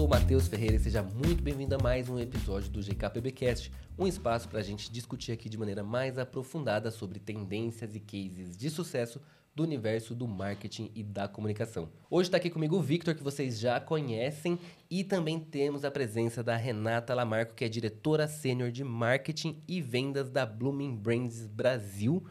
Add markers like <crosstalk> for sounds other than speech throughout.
sou Matheus Ferreira e seja muito bem-vindo a mais um episódio do GKPBcast, um espaço para a gente discutir aqui de maneira mais aprofundada sobre tendências e cases de sucesso do universo do marketing e da comunicação. Hoje está aqui comigo o Victor, que vocês já conhecem, e também temos a presença da Renata Lamarco, que é diretora sênior de marketing e vendas da Blooming Brands Brasil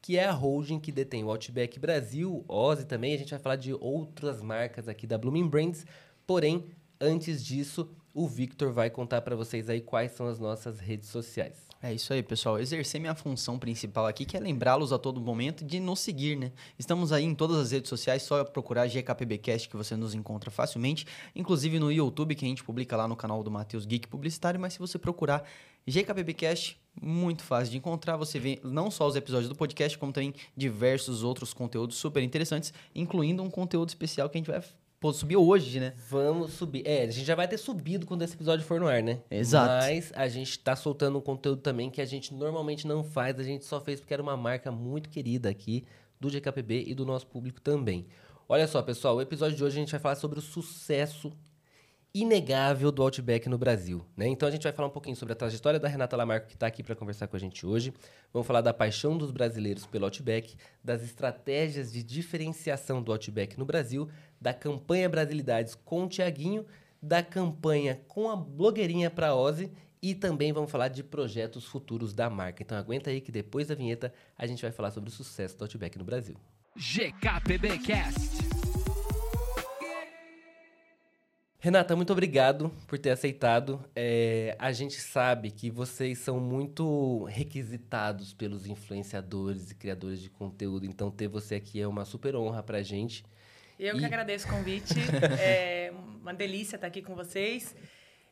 que é a holding que detém o Outback Brasil, Ozzy também. A gente vai falar de outras marcas aqui da Blooming Brands. Porém, antes disso, o Victor vai contar para vocês aí quais são as nossas redes sociais. É isso aí, pessoal. Exercer minha função principal aqui, que é lembrá-los a todo momento de nos seguir, né? Estamos aí em todas as redes sociais, só procurar GKPBcast que você nos encontra facilmente, inclusive no YouTube, que a gente publica lá no canal do Matheus Geek Publicitário, mas se você procurar GKPBcast, muito fácil de encontrar. Você vê não só os episódios do podcast, como também diversos outros conteúdos super interessantes, incluindo um conteúdo especial que a gente vai Pô, subiu hoje, né? Vamos subir. É, a gente já vai ter subido quando esse episódio for no ar, né? Exato. Mas a gente tá soltando um conteúdo também que a gente normalmente não faz, a gente só fez porque era uma marca muito querida aqui do GKPB e do nosso público também. Olha só, pessoal, o episódio de hoje a gente vai falar sobre o sucesso inegável do Outback no Brasil. Né? Então a gente vai falar um pouquinho sobre a trajetória da Renata Lamarco, que está aqui para conversar com a gente hoje. Vamos falar da paixão dos brasileiros pelo Outback, das estratégias de diferenciação do Outback no Brasil, da campanha Brasilidades com o Tiaguinho, da campanha com a blogueirinha para Ozzy e também vamos falar de projetos futuros da marca. Então aguenta aí que depois da vinheta a gente vai falar sobre o sucesso do Outback no Brasil. GKPBcast. Renata, muito obrigado por ter aceitado. É, a gente sabe que vocês são muito requisitados pelos influenciadores e criadores de conteúdo, então ter você aqui é uma super honra pra gente. Eu e... que agradeço o convite. <laughs> é uma delícia estar aqui com vocês.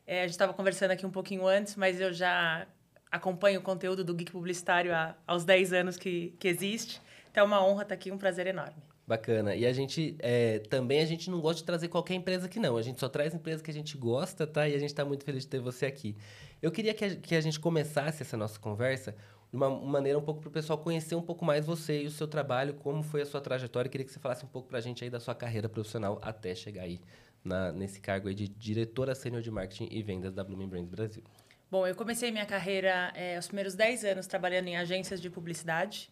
É, a gente estava conversando aqui um pouquinho antes, mas eu já acompanho o conteúdo do Geek Publicitário há, aos 10 anos que, que existe. Então é uma honra estar aqui, um prazer enorme. Bacana. E a gente é, também a gente não gosta de trazer qualquer empresa aqui, não. A gente só traz empresa que a gente gosta, tá? E a gente está muito feliz de ter você aqui. Eu queria que a, que a gente começasse essa nossa conversa de uma, maneira um pouco para o pessoal conhecer um pouco mais você e o seu trabalho, como foi a sua trajetória. Eu queria que você falasse um pouco para a gente aí da sua carreira profissional até chegar aí na, nesse cargo aí de diretora sênior de marketing e vendas da Blooming Brands Brasil. Bom, eu comecei minha carreira é, os primeiros 10 anos trabalhando em agências de publicidade.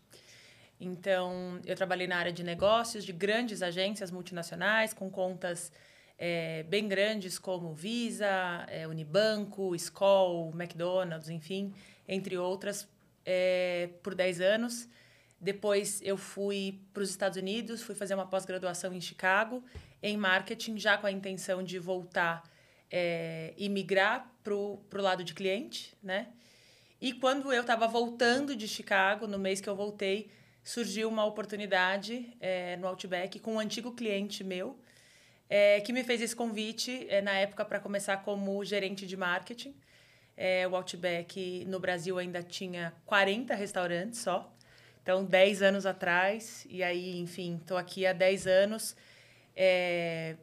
Então, eu trabalhei na área de negócios de grandes agências multinacionais, com contas é, bem grandes como Visa, é, Unibanco, Skoll, McDonald's, enfim, entre outras, é, por 10 anos. Depois eu fui para os Estados Unidos, fui fazer uma pós-graduação em Chicago, em marketing, já com a intenção de voltar é, e migrar para o lado de cliente, né? E quando eu estava voltando de Chicago, no mês que eu voltei, surgiu uma oportunidade é, no Outback com um antigo cliente meu, é, que me fez esse convite é, na época para começar como gerente de marketing. É, o Outback no Brasil ainda tinha 40 restaurantes só. Então, 10 anos atrás, e aí, enfim, estou aqui há 10 anos. É,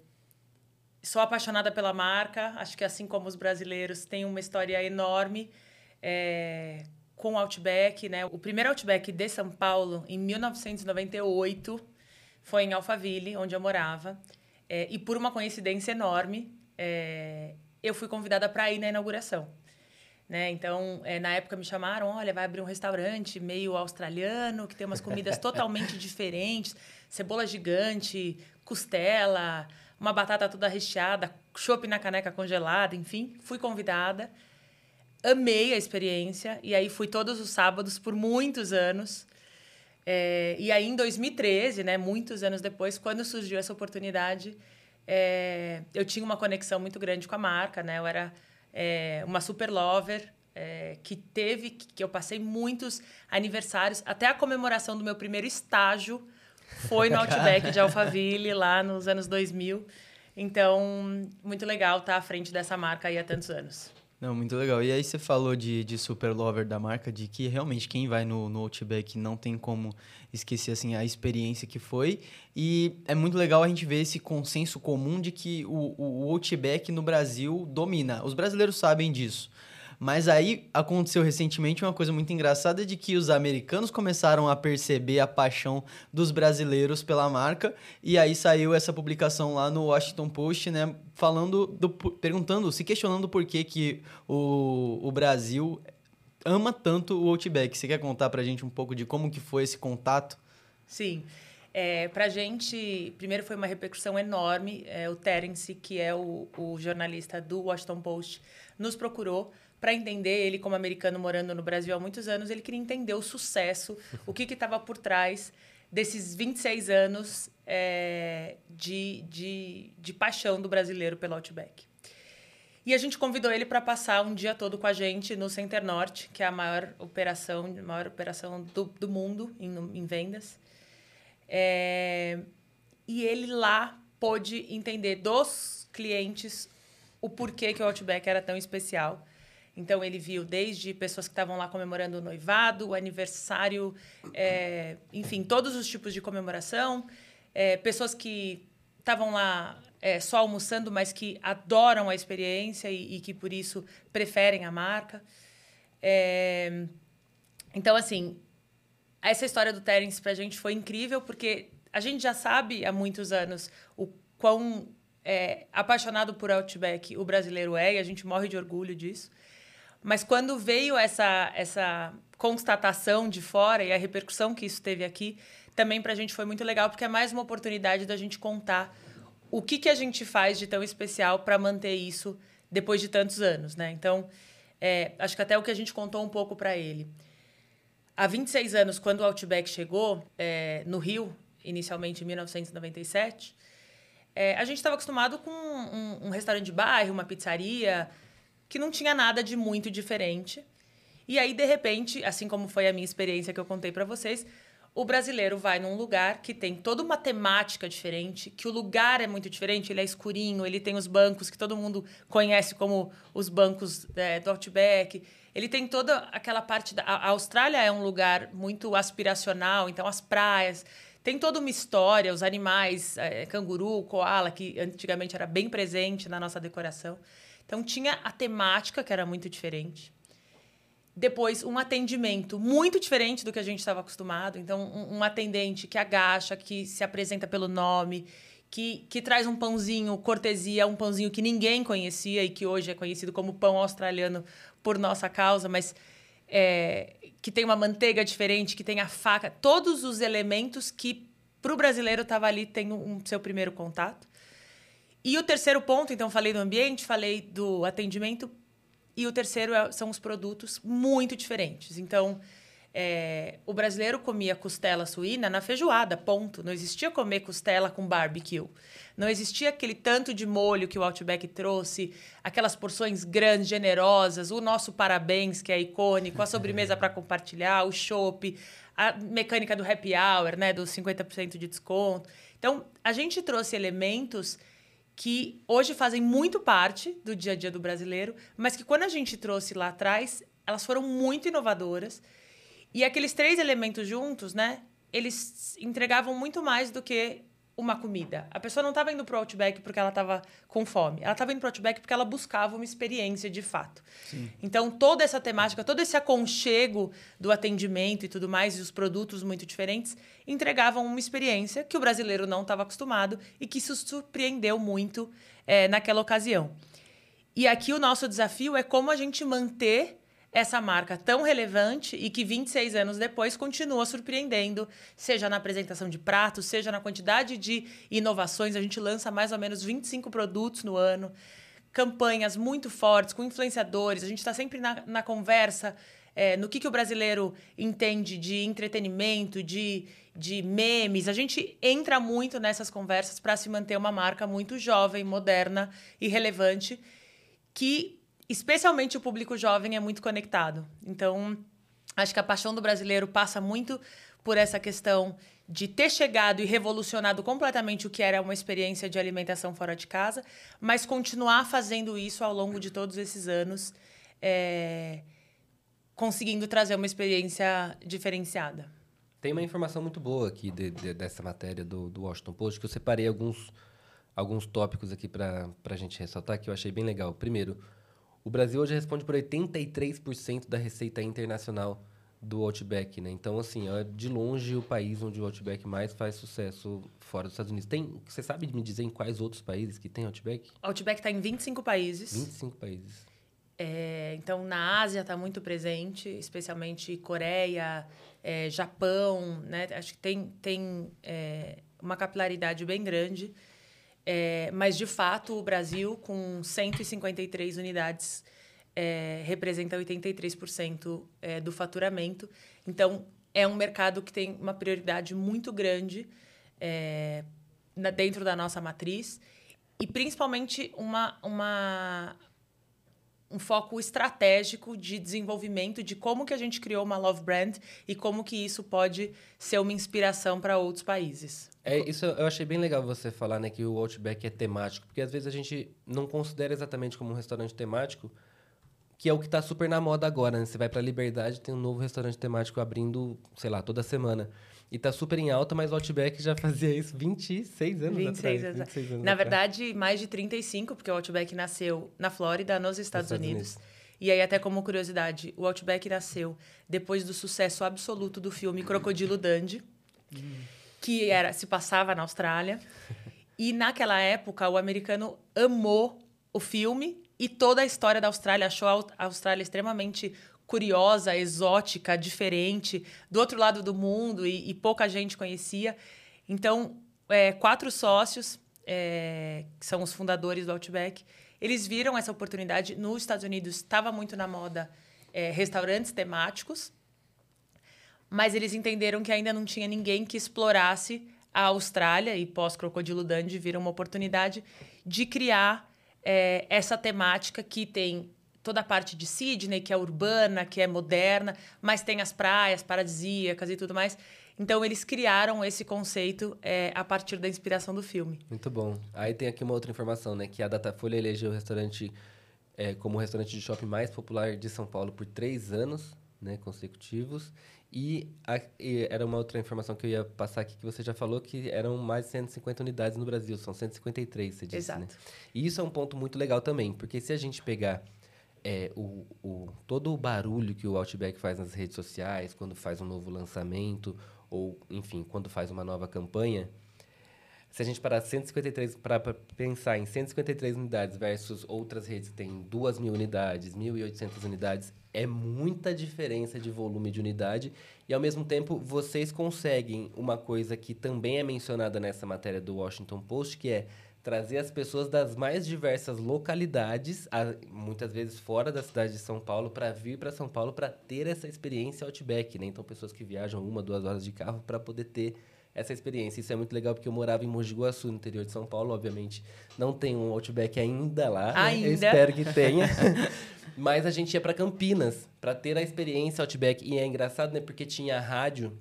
sou apaixonada pela marca, acho que assim como os brasileiros, tem uma história enorme. É, com o Outback, né? O primeiro Outback de São Paulo, em 1998, foi em Alphaville, onde eu morava. É, e por uma coincidência enorme, é, eu fui convidada para ir na inauguração. Né? Então, é, na época me chamaram, olha, vai abrir um restaurante meio australiano, que tem umas comidas totalmente <laughs> diferentes, cebola gigante, costela, uma batata toda recheada, chopp na caneca congelada, enfim. Fui convidada amei a experiência e aí fui todos os sábados por muitos anos. É, e aí em 2013, né, muitos anos depois, quando surgiu essa oportunidade, é, eu tinha uma conexão muito grande com a marca, né? Eu era é, uma super lover é, que teve que eu passei muitos aniversários, até a comemoração do meu primeiro estágio foi no <laughs> Outback de Alphaville lá nos anos 2000. Então, muito legal estar à frente dessa marca aí há tantos anos. Não, muito legal. E aí você falou de, de super lover da marca, de que realmente quem vai no, no Outback não tem como esquecer assim a experiência que foi. E é muito legal a gente ver esse consenso comum de que o, o, o Outback no Brasil domina. Os brasileiros sabem disso. Mas aí aconteceu recentemente uma coisa muito engraçada de que os americanos começaram a perceber a paixão dos brasileiros pela marca e aí saiu essa publicação lá no Washington Post, né, falando do, perguntando, se questionando por que que o, o Brasil ama tanto o Outback. Você quer contar pra gente um pouco de como que foi esse contato? Sim. É, pra gente, primeiro foi uma repercussão enorme. É, o Terence, que é o, o jornalista do Washington Post, nos procurou para entender, ele como americano morando no Brasil há muitos anos, ele queria entender o sucesso, <laughs> o que estava por trás desses 26 anos é, de, de, de paixão do brasileiro pelo Outback. E a gente convidou ele para passar um dia todo com a gente no Center Norte, que é a maior operação, a maior operação do, do mundo em, em vendas. É, e ele lá pôde entender dos clientes o porquê que o Outback era tão especial. Então, ele viu desde pessoas que estavam lá comemorando o noivado, o aniversário, é, enfim, todos os tipos de comemoração. É, pessoas que estavam lá é, só almoçando, mas que adoram a experiência e, e que por isso preferem a marca. É, então, assim, essa história do Terence para a gente foi incrível, porque a gente já sabe há muitos anos o quão é, apaixonado por Outback o brasileiro é, e a gente morre de orgulho disso. Mas quando veio essa, essa constatação de fora e a repercussão que isso teve aqui, também para a gente foi muito legal, porque é mais uma oportunidade da gente contar o que, que a gente faz de tão especial para manter isso depois de tantos anos, né? Então, é, acho que até o que a gente contou um pouco para ele. Há 26 anos, quando o Outback chegou é, no Rio, inicialmente em 1997, é, a gente estava acostumado com um, um, restaurante de bairro, uma pizzaria, que não tinha nada de muito diferente. E aí, de repente, assim como foi a minha experiência que eu contei para vocês, o brasileiro vai num lugar que tem toda uma temática diferente, que o lugar é muito diferente, ele é escurinho, ele tem os bancos que todo mundo conhece como os bancos é, do Outback. Ele tem toda aquela parte da. A Austrália é um lugar muito aspiracional, então as praias. Tem toda uma história, os animais, é, canguru, koala, que antigamente era bem presente na nossa decoração. Então tinha a temática, que era muito diferente. Depois, um atendimento muito diferente do que a gente estava acostumado. Então, um, um, atendente que agacha, que se apresenta pelo nome, que, que traz um pãozinho cortesia, um pãozinho que ninguém conhecia e que hoje é conhecido como pão australiano por nossa causa, mas é, que tem uma manteiga diferente, que tem a faca, todos os elementos que para o brasileiro estava ali tem um, um seu primeiro contato. E o terceiro ponto, então, falei do ambiente, falei do atendimento, e o terceiro é, são os produtos muito diferentes. Então, é, o brasileiro comia costela suína na feijoada, ponto. Não existia comer costela com barbecue. Não existia aquele tanto de molho que o Outback trouxe, aquelas porções grandes, generosas, o nosso parabéns, que é icônico, a sobremesa para compartilhar, o chopp, a mecânica do happy hour, né, dos 50% de desconto. Então, a gente trouxe elementos que hoje fazem muito parte do dia a dia do brasileiro, mas que quando a gente trouxe lá atrás, elas foram muito inovadoras. E aqueles três elementos juntos, né, eles entregavam muito mais do que uma comida. A pessoa não estava indo pro Outback porque ela estava com fome. Ela estava indo pro Outback porque ela buscava uma experiência de fato. Sim. Então, toda essa temática, todo esse aconchego do atendimento e tudo mais, e os produtos muito diferentes, entregavam uma experiência que o brasileiro não estava acostumado e que se surpreendeu muito é, naquela ocasião. E aqui o nosso desafio é como a gente manter essa marca tão relevante e que 26 anos depois continua surpreendendo, seja na apresentação de pratos, seja na quantidade de inovações. A gente lança mais ou menos 25 produtos no ano, campanhas muito fortes com influenciadores. A gente está sempre na, na conversa. É, no que, que o brasileiro entende de entretenimento, de, de memes. A gente entra muito nessas conversas para se manter uma marca muito jovem, moderna e relevante, que especialmente o público jovem é muito conectado. Então, acho que a paixão do brasileiro passa muito por essa questão de ter chegado e revolucionado completamente o que era uma experiência de alimentação fora de casa, mas continuar fazendo isso ao longo de todos esses anos, é, conseguindo trazer uma experiência diferenciada. Tem uma informação muito boa aqui de, de, dessa matéria do, do Washington Post, que eu separei alguns, alguns tópicos aqui para a gente ressaltar, que eu achei bem legal. Primeiro, O Brasil hoje responde por 83% da receita internacional do Outback, né? Então, assim, é de longe o país onde o Outback mais faz sucesso fora dos Estados Unidos. Tem, você sabe me dizer em quais outros países que tem Outback? Outback está em 25 países. 25 países. É, então, na Ásia está muito presente, especialmente Coreia, é, Japão, né? Acho que tem, tem é, uma capilaridade bem grande. É, mas, de fato, o Brasil, com 153 unidades, é, representa 83% é, do faturamento. Então, é um mercado que tem uma prioridade muito grande é, na, dentro da nossa matriz e, principalmente, uma, uma, um foco estratégico de desenvolvimento de como que a gente criou uma love brand e como que isso pode ser uma inspiração para outros países. É, isso eu achei bem legal você falar, né, que o Outback é temático, porque às vezes a gente não considera exatamente como um restaurante temático, que é o que está super na moda agora, né? Você vai para Liberdade, tem um novo restaurante temático abrindo, sei lá, toda semana. E tá super em alta, mas o Outback já fazia isso 26 anos 26 atrás. 26 anos na atrás. verdade, mais de 35, porque o Outback nasceu na Flórida, nos Estados, Unidos. Unidos. E aí, até como curiosidade, o Outback nasceu depois do sucesso absoluto do filme Crocodilo Dundee, que era se passava na Austrália. E naquela época, o americano amou o filme e toda a história da Austrália, achou a Austrália extremamente curiosa, exótica, diferente, do outro lado do mundo e, e pouca gente conhecia. Então, é, quatro sócios, é, que são os fundadores do Outback, eles viram essa oportunidade. Nos Estados Unidos estava muito na moda é, restaurantes temáticos, mas eles entenderam que ainda não tinha ninguém que explorasse a Austrália e pós-Crocodilo Dundee viram uma oportunidade de criar é, essa temática que tem toda a parte de Sydney, que é urbana, que é moderna, mas tem as praias paradisíacas e tudo mais. Então, eles criaram esse conceito é, a partir da inspiração do filme. Muito bom. Aí tem aqui uma outra informação, né? Que a Datafolha elegeu o restaurante é, como o restaurante de shopping mais popular de São Paulo por três anos né, consecutivos. E, a, e, era uma outra informação que eu ia passar aqui, que você já falou, que eram mais de 150 unidades no Brasil. São 153, você disse, Exato. né? E isso é um ponto muito legal também, porque se a gente pegar é, o, o, todo o barulho que o Outback faz nas redes sociais, quando faz um novo lançamento, ou, enfim, quando faz uma nova campanha, se a gente parar 153 para pensar em 153 unidades versus outras redes que têm 2 mil unidades, 1.800 unidades, é muita diferença de volume de unidade. E ao mesmo tempo vocês conseguem uma coisa que também é mencionada nessa matéria do Washington Post, que é trazer as pessoas das mais diversas localidades, muitas vezes fora da cidade de São Paulo, para vir para São Paulo para ter essa experiência Outback, né? Então pessoas que viajam uma, duas horas de carro para poder ter essa experiência. Isso é muito legal porque eu morava em Mogi Guaçu, no interior de São Paulo, obviamente. Não tem um Outback ainda lá. Ainda. Né? Eu espero que tenha. <laughs> Mas a gente ia para Campinas para ter a experiência Outback. E é engraçado, né? Porque tinha rádio.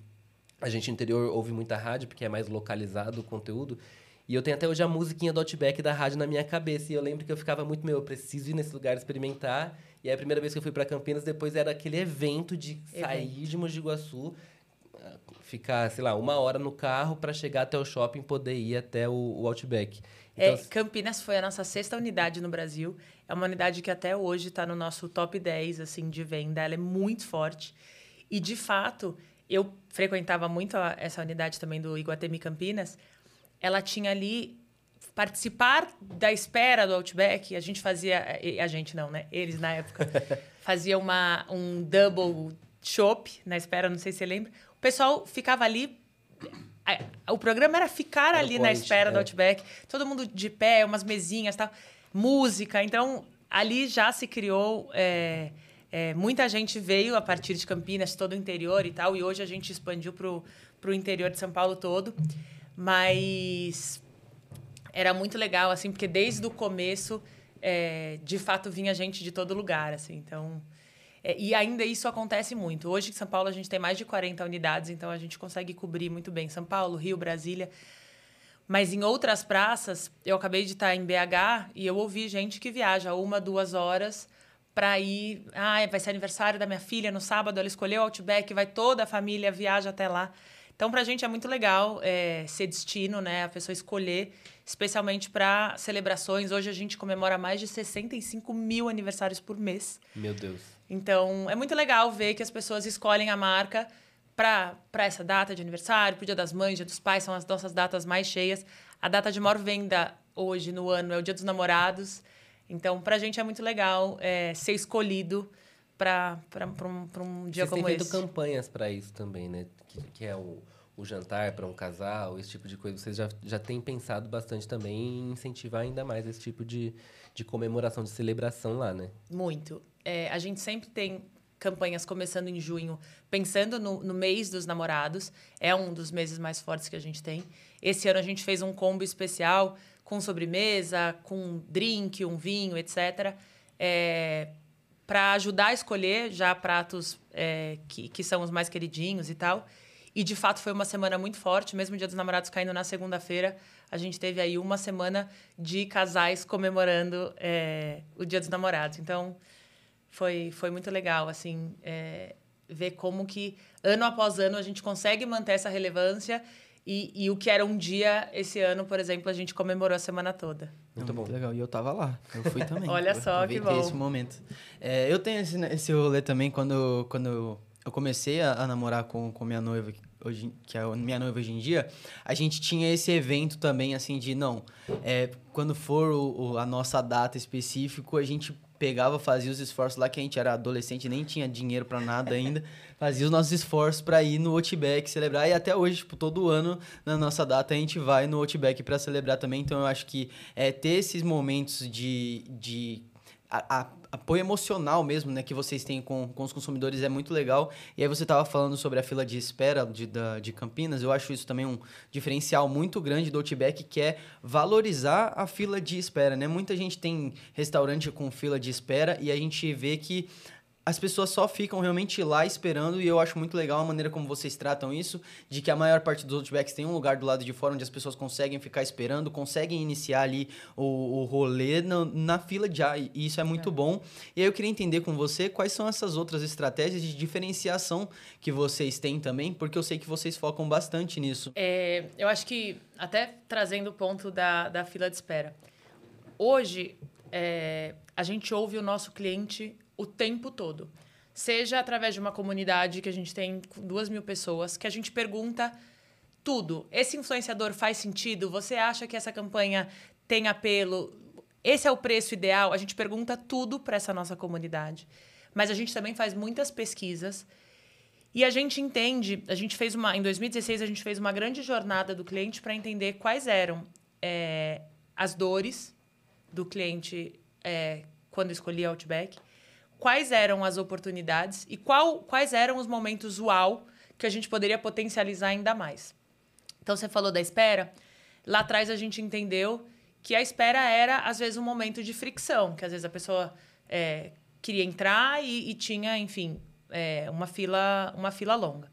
A gente no interior ouve muita rádio porque é mais localizado o conteúdo. E eu tenho até hoje a musiquinha do Outback da rádio na minha cabeça. E eu lembro que eu ficava muito, meu, eu preciso ir nesse lugar experimentar. E aí a primeira vez que eu fui para Campinas, depois era aquele evento de sair de Mogi Guaçu ficar, sei lá, uma hora no carro para chegar até o shopping poder ir até o, o Outback. É, então, é, Campinas foi a nossa sexta unidade no Brasil. É uma unidade que até hoje está no nosso top 10 assim, de venda. Ela é muito forte. E, de fato, eu frequentava muito a, essa unidade também do Iguatemi Campinas. Ela tinha ali participar da espera do Outback, a gente fazia, a gente não, né? Eles na época <laughs> fazia uma um double shop na espera, não sei se você lembra. O pessoal ficava ali. O programa era ficar era ali point, na espera é. do Outback, todo mundo de pé, umas mesinhas, tal, música. Então, ali já se criou. É, é, muita gente veio a partir de Campinas, todo o interior e tal, e hoje a gente expandiu para o interior de São Paulo todo. Mas era muito legal, assim, porque desde o começo, é, de fato, vinha gente de todo lugar, assim. Então, é, e ainda isso acontece muito. Hoje, em São Paulo, a gente tem mais de 40 unidades, então a gente consegue cobrir muito bem São Paulo, Rio, Brasília. Mas em outras praças, eu acabei de estar em BH e eu ouvi gente que viaja uma, duas horas para ir. Ah, vai ser aniversário da minha filha no sábado, ela escolheu o Outback, vai toda a família, viaja até lá. Então, para a gente é muito legal é, ser destino, né? A pessoa escolher, especialmente para celebrações. Hoje a gente comemora mais de 65 mil aniversários por mês. Meu Deus. Então, é muito legal ver que as pessoas escolhem a marca para essa data de aniversário, para o Dia das Mães, Dia dos Pais, são as nossas datas mais cheias. A data de maior venda hoje no ano é o Dia dos Namorados. Então, para a gente é muito legal é, ser escolhido para um, um dia Vocês como têm feito esse. campanhas para isso também, né? Que, que é o, o jantar para um casal, esse tipo de coisa. Vocês já, já têm pensado bastante também em incentivar ainda mais esse tipo de, de comemoração, de celebração lá, né? Muito. É, a gente sempre tem campanhas começando em junho, pensando no, no, mês dos namorados. É um dos meses mais fortes que a gente tem. Esse ano a gente fez um combo especial com sobremesa, com drink, um vinho, etc. É, para ajudar a escolher já pratos é, que, que são os mais queridinhos e tal. E de fato foi uma semana muito forte, mesmo o Dia dos Namorados caindo na segunda-feira, a gente teve aí uma semana de casais comemorando é, o Dia dos Namorados. Então foi, foi muito legal, assim, é, ver como que ano após ano a gente consegue manter essa relevância e, e, o que era um dia, esse ano, por exemplo, a gente comemorou a semana toda. Muito, muito bom. legal. E eu tava lá. Eu fui também. <laughs> Olha só, que bom. esse momento. É, eu tenho esse, esse rolê também quando, quando eu comecei a, a namorar com, com minha noiva, hoje, que é a minha noiva hoje em dia, a gente tinha esse evento também, assim, de não, é, quando for o, o, a nossa data específica, a gente pegava, fazia os esforços lá que a gente era adolescente, nem tinha dinheiro para nada ainda, <laughs> fazia os nossos esforços para ir no Outback celebrar. E até hoje, tipo, todo ano na nossa data a gente vai no Outback para celebrar também, então eu acho que é ter esses momentos de, de a, apoio emocional mesmo, né, que vocês têm com, com os consumidores é muito legal. E aí você estava falando sobre a fila de espera de, da, de Campinas, eu acho isso também um diferencial muito grande do Outback, que é valorizar a fila de espera, né? Muita gente tem restaurante com fila de espera e a gente vê que as pessoas só ficam realmente lá esperando e eu acho muito legal a maneira como vocês tratam isso, de que a maior parte dos Outbacks tem um lugar do lado de fora onde as pessoas conseguem ficar esperando, conseguem iniciar ali o, o rolê na, na fila já, e isso é muito é. bom. E aí eu queria entender com você quais são essas outras estratégias de diferenciação que vocês têm também, porque eu sei que vocês focam bastante nisso. É, eu acho que, até trazendo o ponto da, da fila de espera, hoje é, a gente ouve o nosso cliente o tempo todo. Seja através de uma comunidade que a gente tem duas mil pessoas, que a gente pergunta tudo. Esse influenciador faz sentido? Você acha que essa campanha tem apelo? Esse é o preço ideal? A gente pergunta tudo para essa nossa comunidade. Mas a gente também faz muitas pesquisas e a gente entende, a gente fez uma, em 2016 a gente fez uma grande jornada do cliente para entender quais eram é, as dores do cliente é, quando escolhia Outback quais eram as oportunidades e qual, quais eram os momentos uau que a gente poderia potencializar ainda mais. Então, você falou da espera. Lá atrás, a gente entendeu que a espera era, às vezes, um momento de fricção, que às vezes a pessoa é, queria entrar e, e tinha, enfim, é, uma, fila, uma fila longa.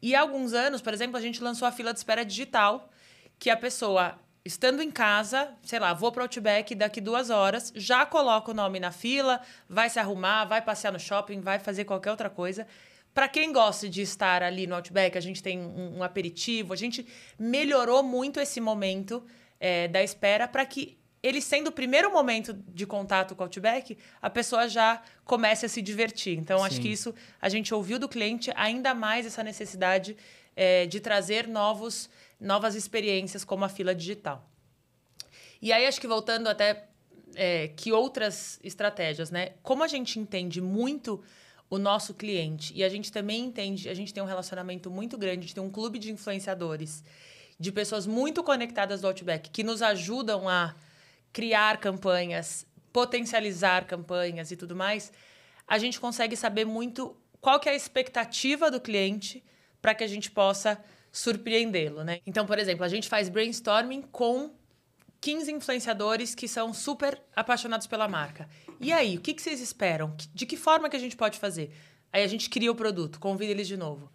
E há alguns anos, por exemplo, a gente lançou a fila de espera digital, que a pessoa estando em casa, sei lá, vou para o Outback daqui duas horas, já coloca o nome na fila, vai se arrumar, vai passear no shopping, vai fazer qualquer outra coisa. Para quem gosta de estar ali no Outback, a gente tem um, um aperitivo, a gente melhorou muito esse momento é, da espera para que ele sendo o primeiro momento de contato com o Outback, a pessoa já comece a se divertir. Então, Sim. acho que isso a gente ouviu do cliente ainda mais essa necessidade é, de trazer novos novas experiências como a fila digital. E aí, acho que voltando até é, que outras estratégias, né? Como a gente entende muito o nosso cliente e a gente também entende, a gente tem um relacionamento muito grande, a gente tem um clube de influenciadores, de pessoas muito conectadas do Outback, que nos ajudam a criar campanhas, potencializar campanhas e tudo mais, a gente consegue saber muito qual que é a expectativa do cliente para que a gente possa surpreendê-lo, né? Então, por exemplo, a gente faz brainstorming com 15 influenciadores que são super apaixonados pela marca. E aí, o que, que vocês esperam? De que forma que a gente pode fazer? Aí a gente cria o produto, convida eles de novo.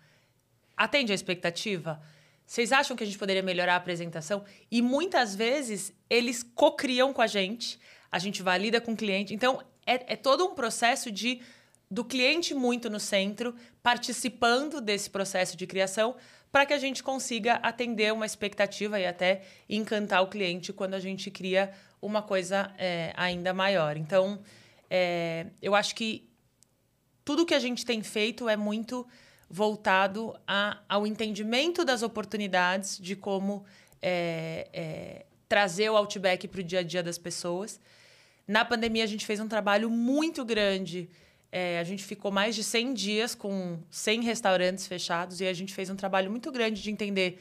Atende a expectativa? Vocês acham que a gente poderia melhorar a apresentação? E muitas vezes eles co-criam com a gente, a gente valida com o cliente. Então, é, é todo um processo de do cliente muito no centro, participando desse processo de criação, para que a gente consiga atender uma expectativa e até encantar o cliente quando a gente cria uma coisa é, ainda maior. Então, é, eu acho que tudo que a gente tem feito é muito voltado a, ao entendimento das oportunidades de como é, é trazer o Outback para o dia a dia das pessoas. Na pandemia, a gente fez um trabalho muito grande. É, a gente ficou mais de 100 dias com 100 restaurantes fechados e a gente fez um trabalho muito grande de entender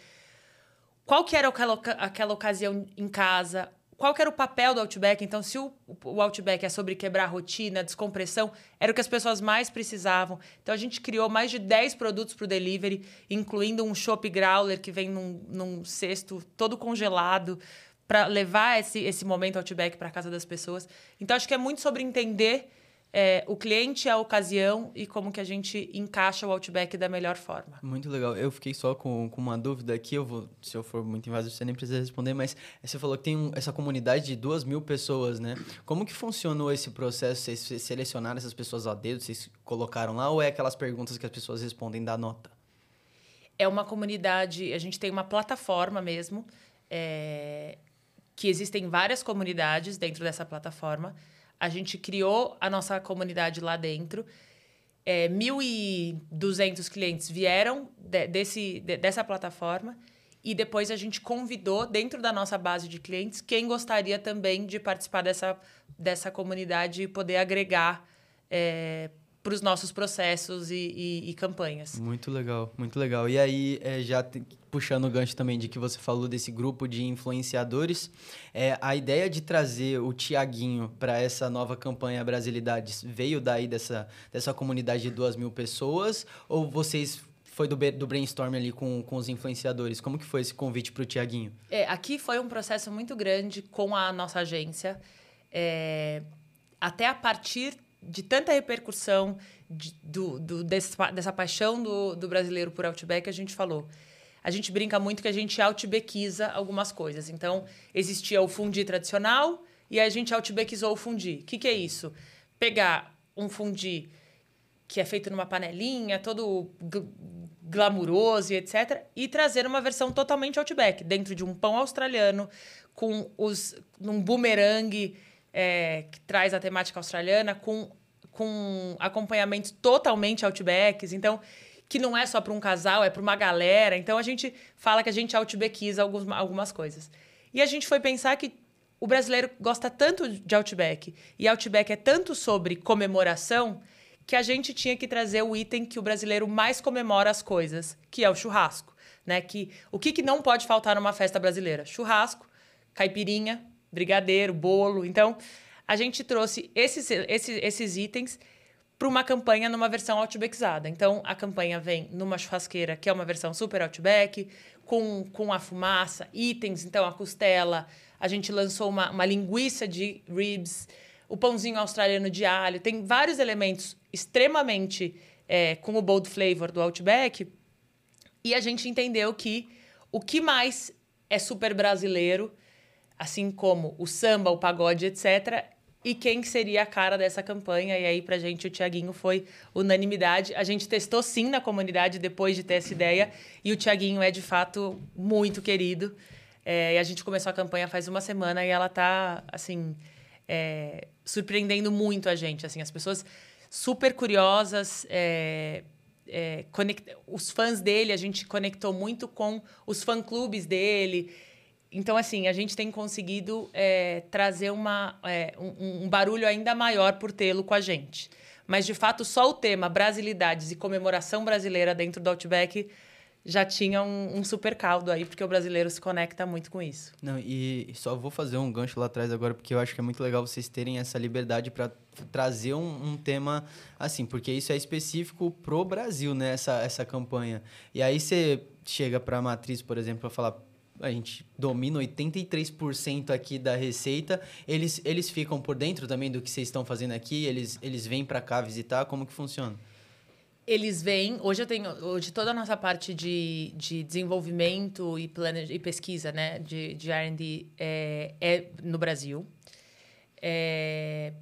qual que era aquela, aquela ocasião em casa, qual que era o papel do Outback. Então, se o, o Outback é sobre quebrar a rotina, descompressão, era o que as pessoas mais precisavam. Então, a gente criou mais de 10 produtos para o delivery, incluindo um Chopp Growler que vem num, num cesto todo congelado, para levar esse, esse momento Outback para casa das pessoas. Então, acho que é muito sobre entender é, o cliente, a ocasião e como que a gente encaixa o Outback da melhor forma. Muito legal. Eu fiquei só com, com uma dúvida aqui, eu vou, se eu for muito invasivo, você nem precisa responder, mas você falou que tem um, essa comunidade de duas mil pessoas, né? Como que funcionou esse processo? Vocês selecionaram essas pessoas a dedo, vocês colocaram lá, ou é aquelas perguntas que as pessoas respondem da nota? É uma comunidade, a gente tem uma plataforma mesmo, é, que existem várias comunidades dentro dessa plataforma. A gente criou a nossa comunidade lá dentro. É, 1.200 clientes vieram de, desse, de, dessa plataforma e depois a gente convidou dentro da nossa base de clientes quem gostaria também de participar dessa, dessa comunidade e poder agregar é, para os nossos processos e, e, e, campanhas. Muito legal, muito legal. E aí, é, já te, puxando o gancho também de que você falou desse grupo de influenciadores, é, a ideia de trazer o Tiaguinho para essa nova campanha Brasilidades veio daí dessa, dessa comunidade de duas mil pessoas? Ou vocês foi do, do brainstorm ali com, com os influenciadores? Como que foi esse convite para o Tiaguinho? É, aqui foi um processo muito grande com a nossa agência. É, até a partir de tanta repercussão de, do, do, desse, dessa paixão do, do brasileiro por Outback, a gente falou. A gente brinca muito que a gente outbackiza algumas coisas. Então, existia o fundi tradicional e a gente outbackizou o fundi. O que, que é isso? Pegar um fundi que é feito numa panelinha, todo glamuroso e etc., e trazer uma versão totalmente outback, dentro de um pão australiano, com os um boomerang é, que traz a temática australiana, com, com acompanhamentos totalmente outbacks. Então, que não é só para um casal, é para uma galera. Então, a gente fala que a gente outbackiza alguns, algumas coisas. E a gente foi pensar que o brasileiro gosta tanto de Outback e Outback é tanto sobre comemoração que a gente tinha que trazer o item que o brasileiro mais comemora as coisas, que é o churrasco, né? Que o que, que não pode faltar numa festa brasileira? Churrasco, caipirinha, brigadeiro, bolo. Então, a gente trouxe esses, esses, esses itens para uma campanha numa versão outbackizada. Então, a campanha vem numa churrasqueira, que é uma versão super outback, com, com a fumaça, itens, então a costela. A gente lançou uma, uma linguiça de ribs, o pãozinho australiano de alho. Tem vários elementos extremamente é, com o bold flavor do outback. E a gente entendeu que o que mais é super brasileiro assim como o samba, o pagode, etc. E quem seria a cara dessa campanha? E aí, pra gente, o Tiaguinho foi unanimidade. A gente testou sim na comunidade depois de ter essa ideia. E o Tiaguinho é, de fato, muito querido. É, e a gente começou a campanha faz uma semana e ela tá, assim, é, surpreendendo muito a gente. Assim, as pessoas super curiosas. É, é, conect... Os fãs dele, a gente conectou muito com os fã-clubes dele. Então, assim, a gente tem conseguido é, trazer uma, é, um, um, barulho ainda maior por tê-lo com a gente. Mas, de fato, só o tema Brasilidades e comemoração brasileira dentro do Outback já tinha um, um, super caldo aí, porque o brasileiro se conecta muito com isso. Não, e só vou fazer um gancho lá atrás agora, porque eu acho que é muito legal vocês terem essa liberdade para trazer um, um, tema assim, porque isso é específico pro Brasil, né, essa, essa campanha. E aí você chega para a matriz, por exemplo, para falar, a gente domina 83% aqui da receita. Eles, eles ficam por dentro também do que vocês estão fazendo aqui? Eles, eles vêm para cá visitar? Como que funciona? Eles vêm. Hoje eu tenho. Hoje toda a nossa parte de, de desenvolvimento e, plane, e pesquisa né, de, de RD é, é no Brasil. É,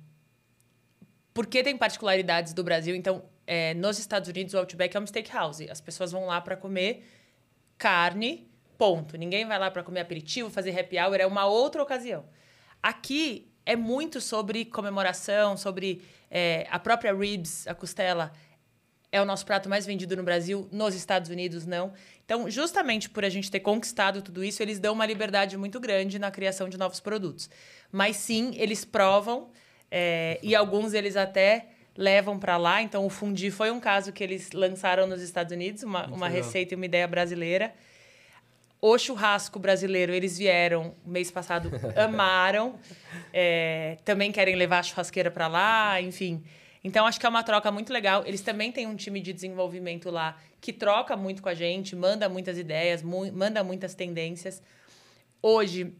porque tem particularidades do Brasil. Então, é, nos Estados Unidos, o Outback é uma steakhouse. As pessoas vão lá para comer carne, ponto. Ninguém vai lá para comer aperitivo, fazer happy hour, é uma outra ocasião. Aqui é muito sobre comemoração, sobre é, a própria ribs, a costela. É o nosso prato mais vendido no Brasil, nos Estados Unidos não. Então, justamente por a gente ter conquistado tudo isso, eles dão uma liberdade muito grande na criação de novos produtos. Mas sim, eles provam é, e alguns eles até levam para lá. Então, o fundi foi um caso que eles lançaram nos Estados Unidos, uma, uma receita e uma ideia brasileira. O churrasco brasileiro, eles vieram mês passado, <laughs> amaram. É, também querem levar a churrasqueira para lá, enfim. Então, acho que é uma troca muito legal. Eles também têm um time de desenvolvimento lá que troca muito com a gente, manda muitas ideias, mu manda muitas tendências. Hoje,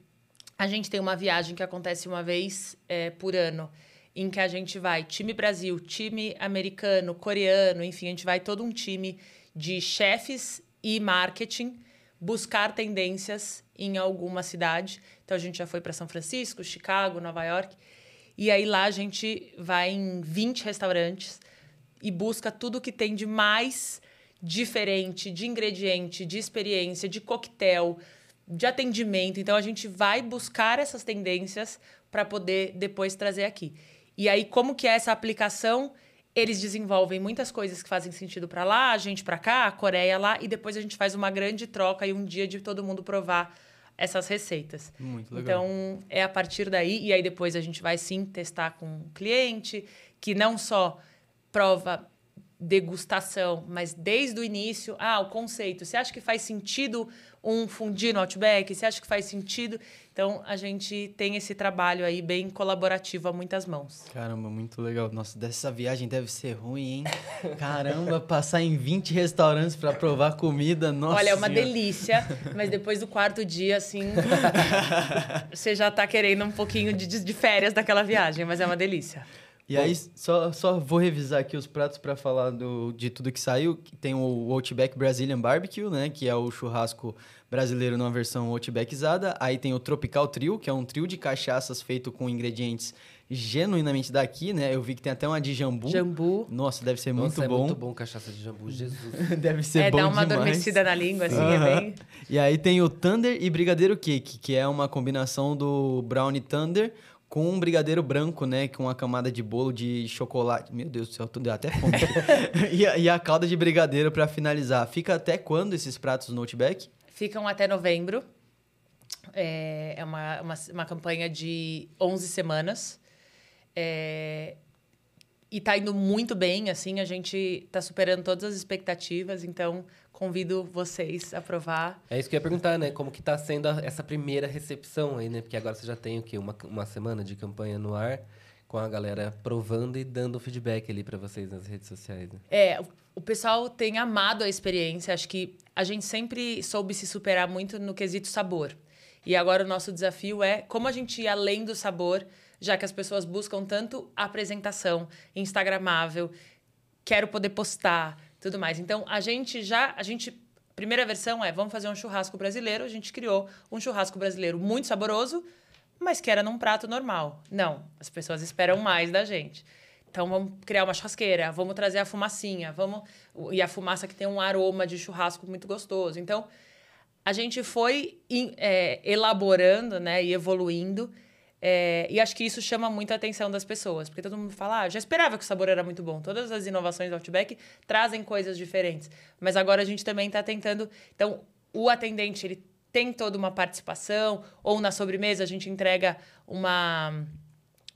a gente tem uma viagem que acontece uma vez é, por ano, em que a gente vai time Brasil, time americano, coreano, enfim, a gente vai todo um time de chefes e marketing buscar tendências em alguma cidade. Então, a gente já foi para São Francisco, Chicago, Nova York. E aí lá a gente vai em 20 restaurantes e busca tudo que tem de mais diferente, de ingrediente, de experiência, de coquetel, de atendimento. Então a gente vai buscar essas tendências para poder depois trazer aqui. E aí como que é essa aplicação? Eles desenvolvem muitas coisas que fazem sentido para lá, a gente para cá, a Coreia lá, e depois a gente faz uma grande troca e um dia de todo mundo provar essas receitas. Muito legal. Então, é a partir daí, e aí depois a gente vai sim testar com o cliente, que não só prova degustação, mas desde o início, ah, o conceito, você acha que faz sentido um fundir no Outback? Você acha que faz sentido? Então, a gente tem esse trabalho aí bem colaborativo a muitas mãos. Caramba, muito legal. Nossa, dessa viagem deve ser ruim, hein? Caramba, passar em 20 restaurantes para provar comida, nossa. Olha, é uma senhora. delícia, mas depois do quarto dia, assim, <laughs> você já tá querendo um pouquinho de, de férias daquela viagem, mas é uma delícia. E Bom. aí, só, só vou revisar aqui os pratos para falar do, de tudo que saiu. Tem o Outback Brazilian Barbecue, né? Que é o churrasco brasileiro numa versão Outbackizada. Aí tem o Tropical Trio, que é um trio de cachaças feito com ingredientes genuinamente daqui, né? Eu vi que tem até uma de jambu. Jambu. Nossa, deve ser Nossa, muito é bom. muito bom cachaça de jambu, Jesus. <laughs> deve ser é, bom demais. É, dá uma demais. adormecida na língua, assim, uhum. é bem... E aí tem o Thunder e Brigadeiro Cake, que é uma combinação do Brownie Thunder com um brigadeiro branco, né? Com uma camada de bolo de chocolate. Meu Deus do céu, tudo até fome. <laughs> e, a, e, a, calda de brigadeiro para finalizar. Fica até quando esses pratos no Outback? Ficam até novembro. É, é uma, uma, uma campanha de 11 semanas. É, e tá indo muito bem, assim, a gente tá superando todas as expectativas, então convido vocês a provar. É isso que eu ia perguntar, né? Como que tá sendo a, essa primeira recepção aí, né? Porque agora você já tem o quê? Uma, uma semana de campanha no ar, com a galera provando e dando feedback ali para vocês nas redes sociais, né? É, o pessoal tem amado a experiência. Acho que a gente sempre soube se superar muito no quesito sabor. E agora o nosso desafio é como a gente ir além do sabor, já que as pessoas buscam tanto a apresentação instagramável, quero poder postar, tudo mais. Então, a gente já, a gente primeira versão é, vamos fazer um churrasco brasileiro, a gente criou um churrasco brasileiro muito saboroso, mas que era num prato normal. Não, as pessoas esperam mais da gente. Então vamos criar uma churrasqueira, vamos trazer a fumacinha, vamos e a fumaça que tem um aroma de churrasco muito gostoso. Então a gente foi é, elaborando, né, e evoluindo é, e acho que isso chama muito a atenção das pessoas, porque todo mundo fala, ah, já esperava que o sabor era muito bom. Todas as inovações do Outback trazem coisas diferentes. Mas agora a gente também está tentando. Então, o atendente, ele tem toda uma participação, ou na sobremesa a gente entrega uma,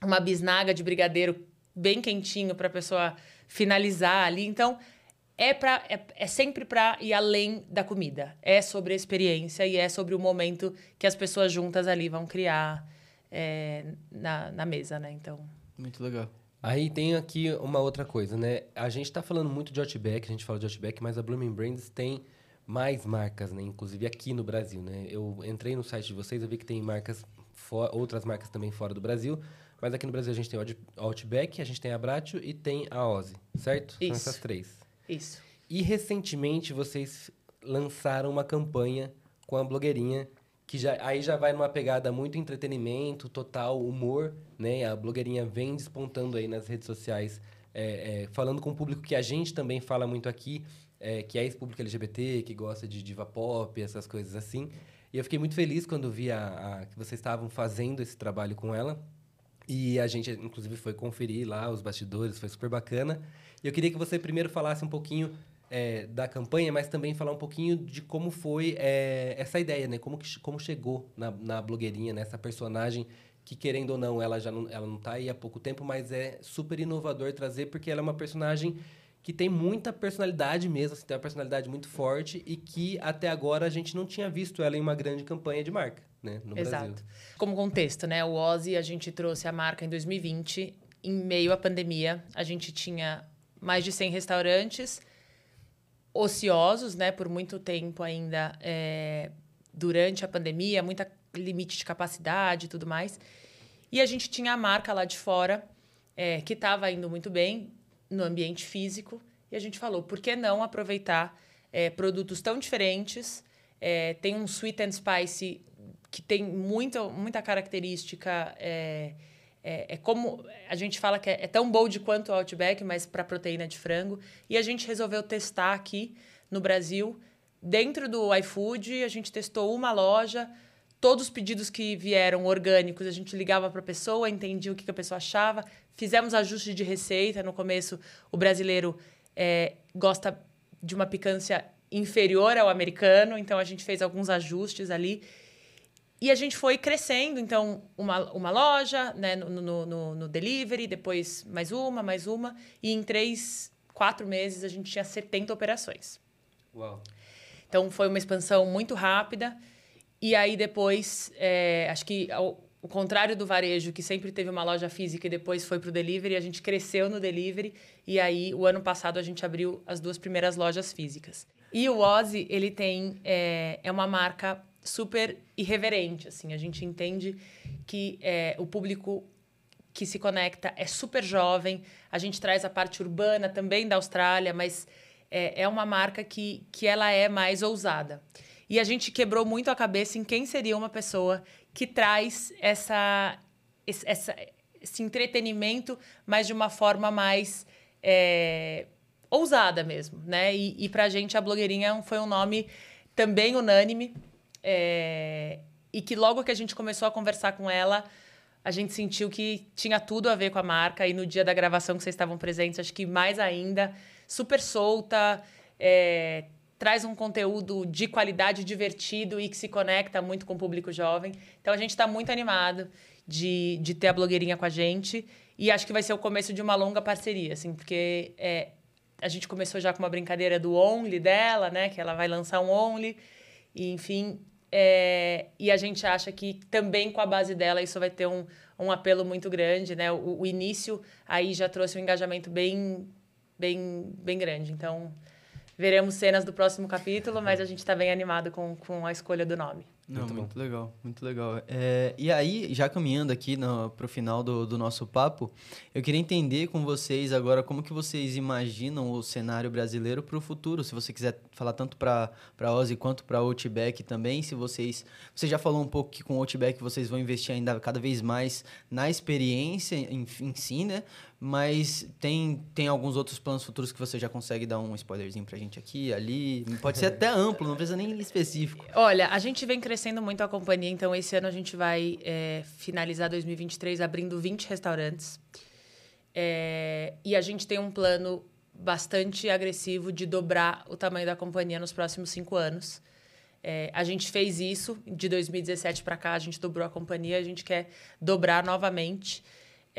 uma bisnaga de brigadeiro bem quentinho para a pessoa finalizar ali. Então, é, pra, é, é sempre para ir além da comida. É sobre a experiência e é sobre o momento que as pessoas juntas ali vão criar é, na, na mesa, né? Então. Muito legal. Aí tem aqui uma outra coisa, né? A gente está falando muito de Outback, a gente fala de Outback, mas a Blooming Brands tem mais marcas, né? Inclusive aqui no Brasil, né? Eu entrei no site de vocês, eu vi que tem marcas, outras marcas também fora do Brasil, mas aqui no Brasil a gente tem o Outback, a gente tem a Bratio e tem a Ozzy, certo? Isso. São essas três. Isso. E recentemente vocês lançaram uma campanha com a blogueirinha que já, aí já vai numa pegada muito entretenimento, total humor, né? A blogueirinha vem despontando aí nas redes sociais, é, é, falando com o público que a gente também fala muito aqui, é, que é ex-público LGBT, que gosta de diva pop, essas coisas assim. E eu fiquei muito feliz quando vi a, a, que vocês estavam fazendo esse trabalho com ela. E a gente, inclusive, foi conferir lá os bastidores, foi super bacana. E eu queria que você primeiro falasse um pouquinho é, da campanha, mas também falar um pouquinho de como foi é, essa ideia, né? Como, que, como chegou na, na blogueirinha, nessa né? personagem que, querendo ou não, ela já não, ela não tá aí há pouco tempo, mas é super inovador trazer, porque ela é uma personagem que tem muita personalidade mesmo, assim, tem uma personalidade muito forte e que até agora a gente não tinha visto ela em uma grande campanha de marca, né, no Exato. Brasil. Como contexto, né, o Ozzy, a gente trouxe a marca em 2020, em meio à pandemia, a gente tinha mais de 100 restaurantes ociosos, né, por muito tempo ainda é, durante a pandemia, muita limite de capacidade e tudo mais. E a gente tinha a marca lá de fora, é, que estava indo muito bem, no ambiente físico. E a gente falou, por que não aproveitar é, produtos tão diferentes? É, tem um sweet and spicy que tem muita, muita característica. É, é, como a gente fala que é, é tão bold quanto o Outback, mas para proteína de frango. E a gente resolveu testar aqui no Brasil. Dentro do iFood, a gente testou uma loja. Todos os pedidos que vieram orgânicos, a gente ligava para a pessoa, entendia o que, que a pessoa achava, Fizemos ajustes de receita. No começo, o brasileiro é, gosta de uma picância inferior ao americano, então a gente fez alguns ajustes ali. E a gente foi crescendo, então, uma, uma loja né, no, no, no, no delivery, depois mais uma, mais uma. E em três, quatro meses, a gente tinha 70 operações. Uau. Então, foi uma expansão muito rápida. E aí, depois, é, acho que o contrário do varejo, que sempre teve uma loja física e depois foi para o delivery, a gente cresceu no delivery e aí o ano passado a gente abriu as duas primeiras lojas físicas. E o Ozzy, ele tem é, é uma marca super irreverente, assim, a gente entende que é, o público que se conecta é super jovem, a gente traz a parte urbana também da Austrália, mas é, é uma marca que, que ela é mais ousada. E a gente quebrou muito a cabeça em quem seria uma pessoa que traz essa, essa, esse entretenimento, mas de uma forma mais é, ousada mesmo, né? E, e para a gente a blogueirinha foi um nome também unânime é, e que logo que a gente começou a conversar com ela, a gente sentiu que tinha tudo a ver com a marca e no dia da gravação que vocês estavam presentes, acho que mais ainda, super solta, é, traz um conteúdo de qualidade, divertido e que se conecta muito com o público jovem. Então a gente está muito animado de, de ter a blogueirinha com a gente e acho que vai ser o começo de uma longa parceria, assim, porque é, a gente começou já com uma brincadeira do Only dela, né? Que ela vai lançar um Only, e enfim. É, e a gente acha que também com a base dela isso vai ter um, um apelo muito grande, né? O, o início aí já trouxe um engajamento bem, bem, bem grande. Então, veremos cenas do próximo capítulo, mas a gente está bem animado com, com a escolha do nome. Não, muito, muito legal, muito legal. É, e aí, já caminhando aqui para o final do, do nosso papo, eu queria entender com vocês agora como que vocês imaginam o cenário brasileiro para o futuro. Se você quiser falar tanto para a Ozzy quanto para Outback também, se vocês... Você já falou um pouco que com o Outback vocês vão investir ainda cada vez mais na experiência em, em si, né? Mas tem, tem alguns outros planos futuros que você já consegue dar um spoilerzinho pra gente aqui, ali. Pode ser até <laughs> amplo, não precisa nem específico. Olha, a gente vem crescendo muito a companhia, então esse ano a gente vai é, finalizar 2023 abrindo 20 restaurantes. É, e a gente tem um plano bastante agressivo de dobrar o tamanho da companhia nos próximos cinco anos. É, a gente fez isso de 2017 para cá, a gente dobrou a companhia, a gente quer dobrar novamente.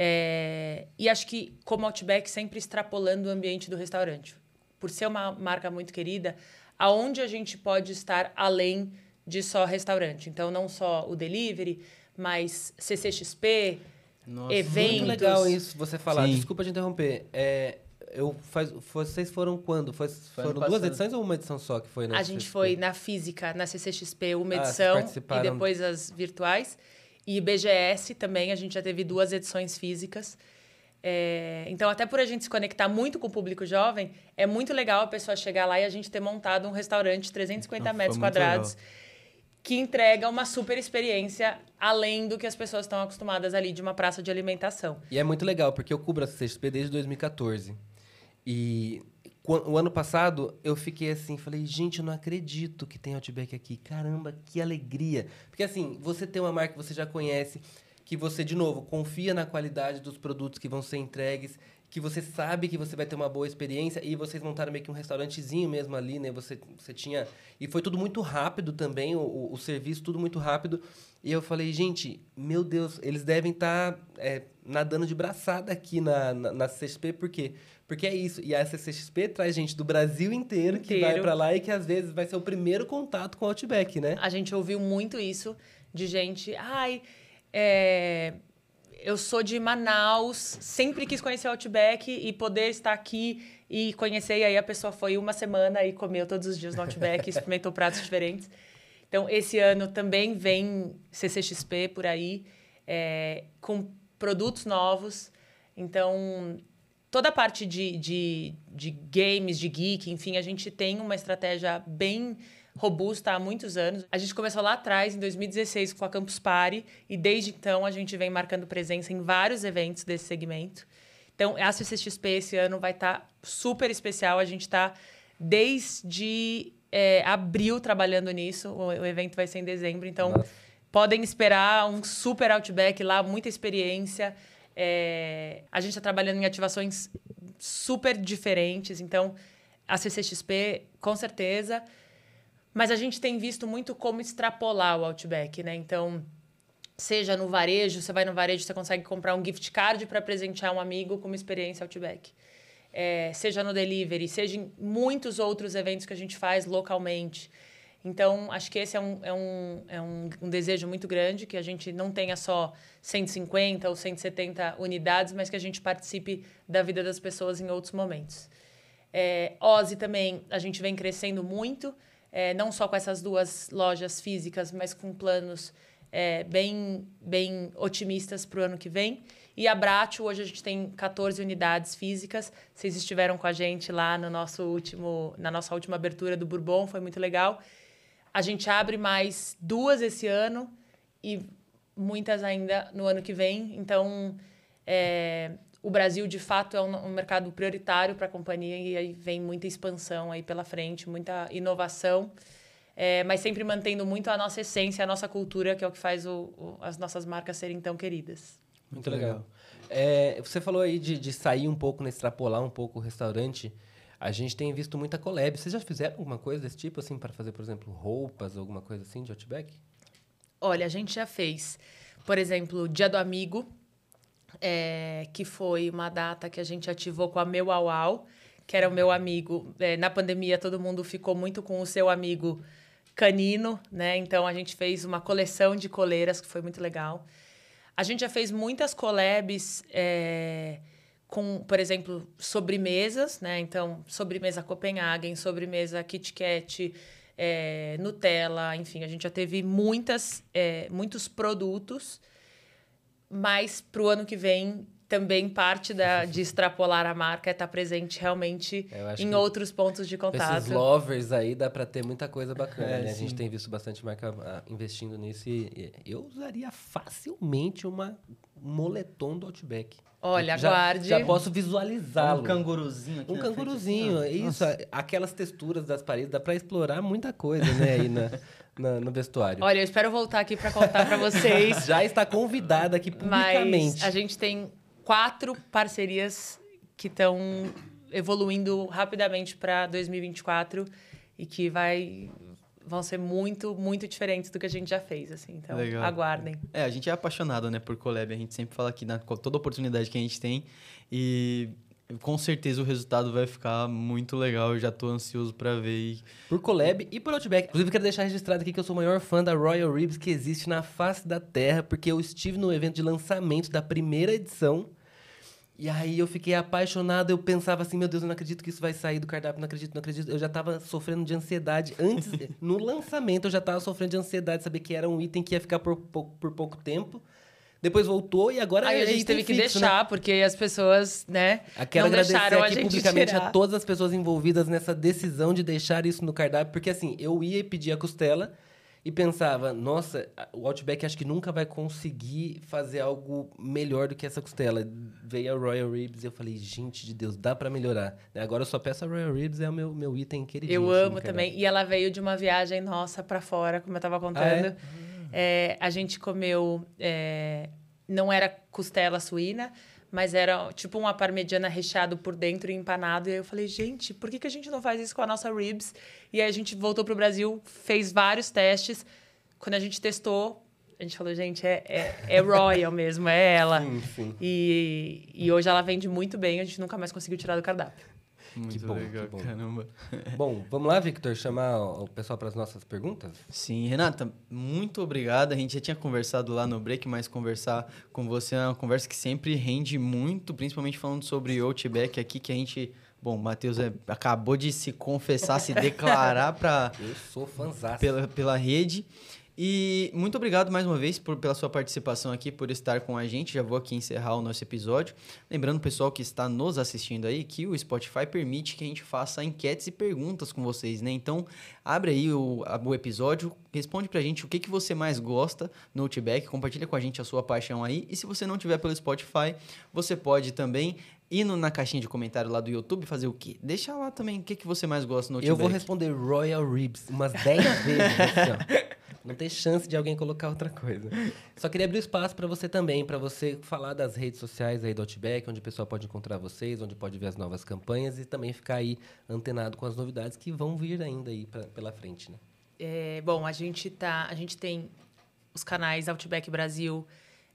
É, e acho que, como Outback, sempre extrapolando o ambiente do restaurante. Por ser uma marca muito querida, aonde a gente pode estar além de só restaurante. Então, não só o delivery, mas CCXP, Nossa, eventos. Muito legal isso você falar. Sim. Desculpa te interromper. É, eu faz, vocês foram quando? Foi, foi foram duas edições ou uma edição só que foi na A gente foi na física, na CCXP, uma ah, edição e depois as virtuais. E BGS também, a gente já teve duas edições físicas. É, então, até por a gente se conectar muito com o público jovem, é muito legal a pessoa chegar lá e a gente ter montado um restaurante de 350 metros quadrados que entrega uma super experiência além do que as pessoas estão acostumadas ali de uma praça de alimentação. E é muito legal, porque eu cubro a CXP desde 2014. E o ano passado, eu fiquei assim, falei, gente, eu não acredito que tem Outback aqui. Caramba, que alegria. Porque assim, você tem uma marca que você já conhece, que você, de novo, confia na qualidade dos produtos que vão ser entregues, que você sabe que você vai ter uma boa experiência e vocês montaram meio que um restaurantezinho mesmo ali, né? Você, você tinha... E foi tudo muito rápido também, o, o, o serviço, tudo muito rápido. E eu falei, gente, meu Deus, eles devem estar tá, é, nadando de braçada aqui na, na, na CXP, por quê? Porque é isso. E a CCXP traz gente do Brasil inteiro, inteiro. que vai para lá e que às vezes vai ser o primeiro contato com o Outback, né? A gente ouviu muito isso de gente, ai, é, eu sou de Manaus, sempre quis conhecer o Outback e poder estar aqui e conhecer. E aí a pessoa foi uma semana e comeu todos os dias no Outback, <laughs> experimentou pratos diferentes. Então, esse ano também vem CCXP por aí, é, com produtos novos. Então, toda a parte de, de, de games, de geek, enfim, a gente tem uma estratégia bem robusta há muitos anos. A gente começou lá atrás, em 2016, com a Campus Party, e desde então a gente vem marcando presença em vários eventos desse segmento. Então, a CCXP esse ano vai estar tá super especial. A gente está desde é, abril trabalhando nisso. O, o, evento vai ser em dezembro, então Nossa. podem esperar um super outback lá, muita experiência. É, a gente está trabalhando em ativações super diferentes, então a CCXP, com certeza. Mas a gente tem visto muito como extrapolar o Outback, né? Então, seja no varejo, você vai no varejo, você consegue comprar um gift card para presentear um amigo com uma experiência Outback. É, seja no delivery, seja em muitos outros eventos que a gente faz localmente. Então, acho que esse é um, é um, é um, um desejo muito grande, que a gente não tenha só 150 ou 170 unidades, mas que a gente participe da vida das pessoas em outros momentos. É, Ozzy também, a gente vem crescendo muito é, não só com essas duas lojas físicas, mas com planos é, bem, bem otimistas para o ano que vem. E a Bratio, hoje a gente tem 14 unidades físicas. Vocês estiveram com a gente lá no nosso último, na nossa última abertura do Bourbon, foi muito legal. A gente abre mais duas esse ano e muitas ainda no ano que vem. Então, é, o Brasil, de fato, é um, um mercado prioritário para a companhia e aí vem muita expansão aí pela frente, muita inovação, é, mas sempre mantendo muito a nossa essência, a nossa cultura, que é o que faz o, o, as nossas marcas serem tão queridas. Muito legal. É, você falou aí de, de sair um pouco, né, extrapolar um pouco o restaurante. A gente tem visto muita collab. Vocês já fizeram alguma coisa desse tipo, assim, para fazer, por exemplo, roupas, alguma coisa assim de Outback? Olha, a gente já fez, por exemplo, Dia do Amigo, é, que foi uma data que a gente ativou com a Meu Au Au, que era o meu amigo. É, na pandemia, todo mundo ficou muito com o seu amigo canino, né? Então, a gente fez uma coleção de coleiras, que foi muito legal. A gente já fez muitas collabs é, com, por exemplo, sobremesas, né? Então, sobremesa Copenhagen, sobremesa Kit Kat, é, Nutella, enfim, a gente já teve muitas, é, muitos produtos mas para o ano que vem também parte da, de extrapolar a marca é estar tá presente realmente em outros pontos de contato. Esses lovers aí dá para ter muita coisa bacana, é, né? A gente tem visto bastante marca ah, investindo nisso e eu usaria facilmente uma moletom do Outback. Olha, já, aguarde. Já posso visualizá-lo. Um canguruzinho aqui Um canguruzinho, frente, assim, isso. Nossa. Aquelas texturas das paredes, dá para explorar muita coisa, né, aí na, <laughs> na, no vestuário. Olha, eu espero voltar aqui para contar para vocês. <laughs> já está convidada aqui publicamente. Mas a gente tem quatro parcerias que estão evoluindo rapidamente para 2024 e que vai vão ser muito, muito diferentes do que a gente já fez, assim. Então, Legal. aguardem. É, a gente é apaixonado, né, por collab. A gente sempre fala aqui na toda oportunidade que a gente tem e com certeza o resultado vai ficar muito legal. Eu já tô ansioso para ver. Por collab e por Outback. Inclusive, quero deixar registrado aqui que eu sou o maior fã da Royal Ribs que existe na face da Terra, porque eu estive no evento de lançamento da primeira edição e aí eu fiquei apaixonado, eu pensava assim, meu Deus, eu não acredito que isso vai sair do cardápio, não acredito, não acredito. Eu já estava sofrendo de ansiedade antes, <laughs> no lançamento eu já estava sofrendo de ansiedade, saber que era um item que ia ficar por, por, por pouco tempo. Depois voltou e agora Aí a gente teve que fixo, né? deixar, né? porque as pessoas, né, ah, Quero não agradecer deixaram aqui a publicamente tirar. a todas as pessoas envolvidas nessa decisão de deixar isso no cardápio, porque assim, eu ia pedir a costela e pensava, nossa, o Outback acho que nunca vai conseguir fazer algo melhor do que essa costela. Veio a Royal Ribs e eu falei, gente de Deus, dá para melhorar. Agora eu só peço a Royal Ribs, é o meu, meu item queridinho. Eu amo também. E ela veio de uma viagem nossa para fora, como eu tava contando. Ah, é? É, a gente comeu, é, não era costela suína, mas era tipo uma parmegiana recheado por dentro e empanado. E aí eu falei, gente, por que, que a gente não faz isso com a nossa ribs? E aí a gente voltou pro Brasil, fez vários testes. Quando a gente testou, a gente falou, gente, é, é, é Royal mesmo, é ela. Sim, sim. E, e hoje ela vende muito bem, a gente nunca mais conseguiu tirar do cardápio. Muito que bom, legal, que bom. caramba. bom, vamos lá, Victor, chamar o pessoal para as nossas perguntas? Sim, Renata, muito obrigado. A gente já tinha conversado lá no break, mas conversar com você é uma conversa que sempre rende muito, principalmente falando sobre Outback aqui, que a gente... Bom, o Matheus é, acabou de se confessar, se declarar para... Eu sou fãzão. Pela, pela rede. E muito obrigado mais uma vez por, pela sua participação aqui, por estar com a gente. Já vou aqui encerrar o nosso episódio. Lembrando, pessoal que está nos assistindo aí, que o Spotify permite que a gente faça enquetes e perguntas com vocês, né? Então, abre aí o, o episódio, responde pra gente o que, que você mais gosta no Outback, compartilha com a gente a sua paixão aí. E se você não tiver pelo Spotify, você pode também ir na caixinha de comentário lá do YouTube fazer o quê? Deixa lá também o que, que você mais gosta no Outback. Eu vou responder Royal Ribs umas 10 <laughs> vezes, assim, ó. Não tem chance de alguém colocar outra coisa. Só queria abrir espaço para você também, para você falar das redes sociais aí do Outback, onde o pessoal pode encontrar vocês, onde pode ver as novas campanhas e também ficar aí antenado com as novidades que vão vir ainda aí pra, pela frente, né? É, bom, a gente tá, a gente tem os canais Outback Brasil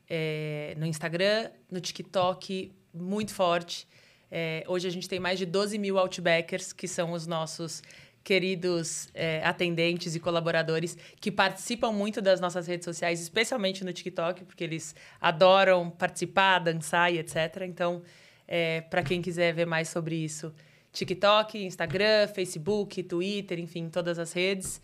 é, no Instagram, no TikTok, muito forte. É, hoje a gente tem mais de 12 mil Outbackers, que são os nossos queridos é, atendentes e colaboradores que participam muito das nossas redes sociais, especialmente no TikTok, porque eles adoram participar, dançar e etc. Então, é, para quem quiser ver mais sobre isso, TikTok, Instagram, Facebook, Twitter, enfim, todas as redes.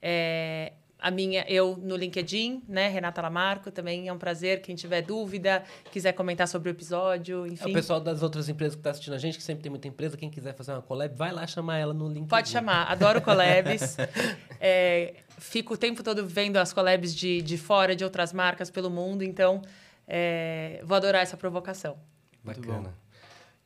É, a minha, eu no LinkedIn, né? Renata Lamarco, também é um prazer. Quem tiver dúvida, quiser comentar sobre o episódio, enfim. É o pessoal das outras empresas que está assistindo a gente, que sempre tem muita empresa, quem quiser fazer uma collab, vai lá chamar ela no LinkedIn. Pode chamar, adoro collabs. <laughs> é, fico o tempo todo vendo as collabs de, de fora, de outras marcas pelo mundo, então é, vou adorar essa provocação. Bacana.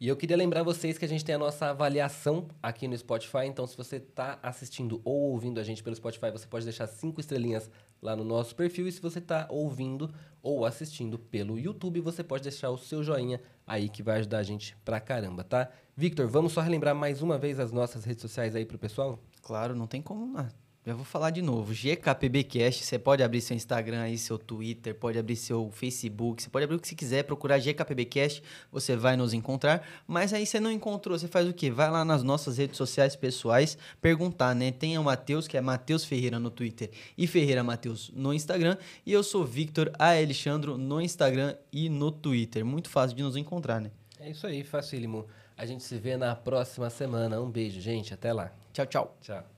E eu queria lembrar vocês que a gente tem a nossa avaliação aqui no Spotify. Então, se você está assistindo ou ouvindo a gente pelo Spotify, você pode deixar cinco estrelinhas lá no nosso perfil. E se você está ouvindo ou assistindo pelo YouTube, você pode deixar o seu joinha aí que vai ajudar a gente pra caramba, tá? Victor, vamos só relembrar mais uma vez as nossas redes sociais aí pro pessoal? Claro, não tem como. Não. Já vou falar de novo. GKPBcast, você pode abrir seu Instagram aí, seu Twitter, pode abrir seu Facebook, você pode abrir o que você quiser, procurar GKPBcast, você vai nos encontrar. Mas aí você não encontrou, você faz o quê? Vai lá nas nossas redes sociais pessoais, perguntar, né? Tem o Matheus, que é Matheus Ferreira no Twitter, e Ferreira Matheus no Instagram. E eu sou Victor A. Alexandro no Instagram e no Twitter. Muito fácil de nos encontrar, né? É isso aí, facílimo. A gente se vê na próxima semana. Um beijo, gente. Até lá. Tchau, tchau. Tchau.